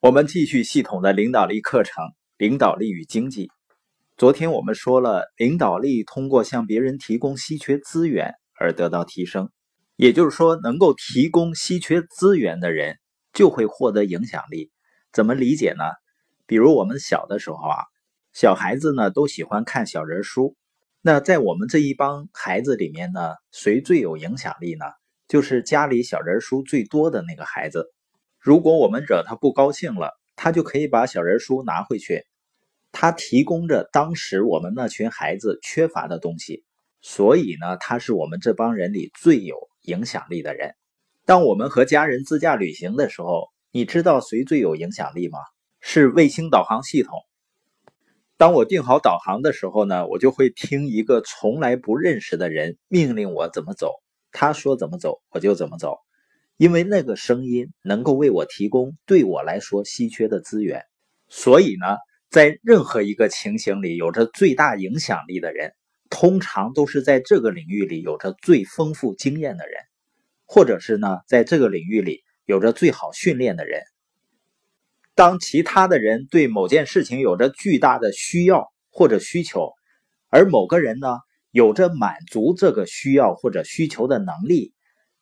我们继续系统的领导力课程，领导力与经济。昨天我们说了，领导力通过向别人提供稀缺资源而得到提升，也就是说，能够提供稀缺资源的人就会获得影响力。怎么理解呢？比如我们小的时候啊，小孩子呢都喜欢看小人书。那在我们这一帮孩子里面呢，谁最有影响力呢？就是家里小人书最多的那个孩子。如果我们惹他不高兴了，他就可以把小人书拿回去。他提供着当时我们那群孩子缺乏的东西，所以呢，他是我们这帮人里最有影响力的人。当我们和家人自驾旅行的时候，你知道谁最有影响力吗？是卫星导航系统。当我定好导航的时候呢，我就会听一个从来不认识的人命令我怎么走，他说怎么走，我就怎么走。因为那个声音能够为我提供对我来说稀缺的资源，所以呢，在任何一个情形里，有着最大影响力的人，通常都是在这个领域里有着最丰富经验的人，或者是呢，在这个领域里有着最好训练的人。当其他的人对某件事情有着巨大的需要或者需求，而某个人呢，有着满足这个需要或者需求的能力。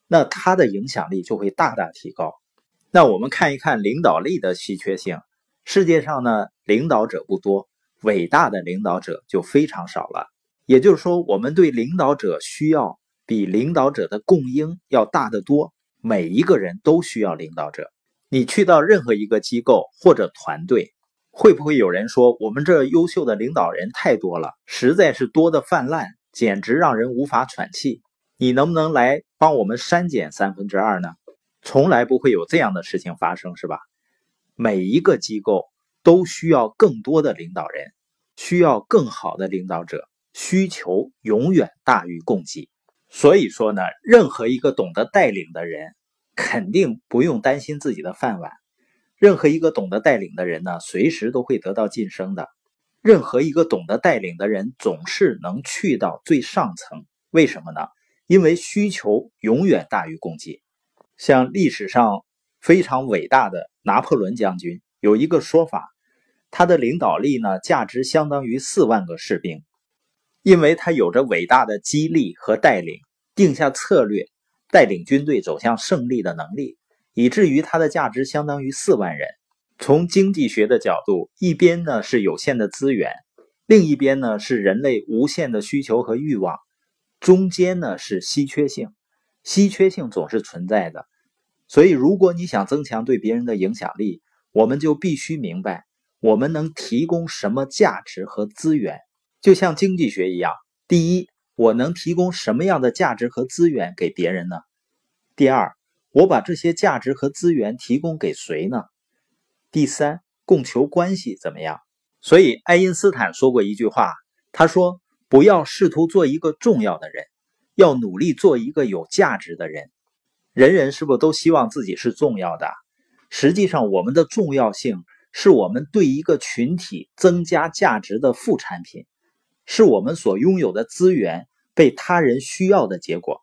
那他的影响力就会大大提高。那我们看一看领导力的稀缺性。世界上呢，领导者不多，伟大的领导者就非常少了。也就是说，我们对领导者需要比领导者的供应要大得多。每一个人都需要领导者。你去到任何一个机构或者团队，会不会有人说我们这优秀的领导人太多了，实在是多的泛滥，简直让人无法喘气？你能不能来帮我们删减三分之二呢？从来不会有这样的事情发生，是吧？每一个机构都需要更多的领导人，需要更好的领导者，需求永远大于供给。所以说呢，任何一个懂得带领的人，肯定不用担心自己的饭碗。任何一个懂得带领的人呢，随时都会得到晋升的。任何一个懂得带领的人，总是能去到最上层。为什么呢？因为需求永远大于供给，像历史上非常伟大的拿破仑将军有一个说法，他的领导力呢价值相当于四万个士兵，因为他有着伟大的激励和带领，定下策略，带领军队走向胜利的能力，以至于他的价值相当于四万人。从经济学的角度，一边呢是有限的资源，另一边呢是人类无限的需求和欲望。中间呢是稀缺性，稀缺性总是存在的，所以如果你想增强对别人的影响力，我们就必须明白我们能提供什么价值和资源。就像经济学一样，第一，我能提供什么样的价值和资源给别人呢？第二，我把这些价值和资源提供给谁呢？第三，供求关系怎么样？所以爱因斯坦说过一句话，他说。不要试图做一个重要的人，要努力做一个有价值的人。人人是不是都希望自己是重要的？实际上，我们的重要性是我们对一个群体增加价值的副产品，是我们所拥有的资源被他人需要的结果，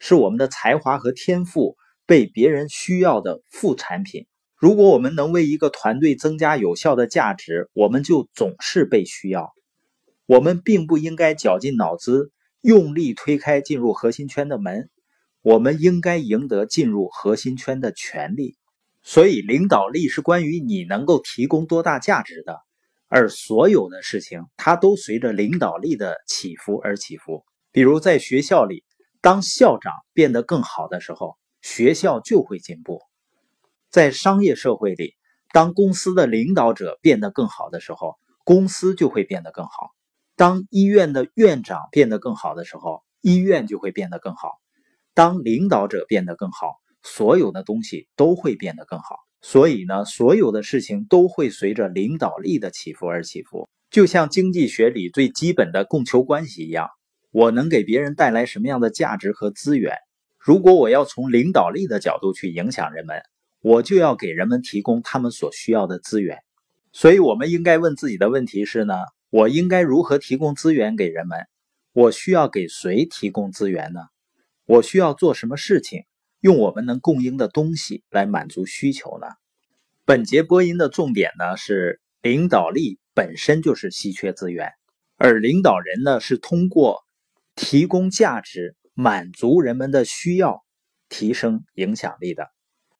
是我们的才华和天赋被别人需要的副产品。如果我们能为一个团队增加有效的价值，我们就总是被需要。我们并不应该绞尽脑汁用力推开进入核心圈的门，我们应该赢得进入核心圈的权利。所以，领导力是关于你能够提供多大价值的，而所有的事情它都随着领导力的起伏而起伏。比如在学校里，当校长变得更好的时候，学校就会进步；在商业社会里，当公司的领导者变得更好的时候，公司就会变得更好。当医院的院长变得更好的时候，医院就会变得更好。当领导者变得更好，所有的东西都会变得更好。所以呢，所有的事情都会随着领导力的起伏而起伏。就像经济学里最基本的供求关系一样，我能给别人带来什么样的价值和资源？如果我要从领导力的角度去影响人们，我就要给人们提供他们所需要的资源。所以，我们应该问自己的问题是呢？我应该如何提供资源给人们？我需要给谁提供资源呢？我需要做什么事情，用我们能供应的东西来满足需求呢？本节播音的重点呢是领导力本身就是稀缺资源，而领导人呢是通过提供价值、满足人们的需要、提升影响力的。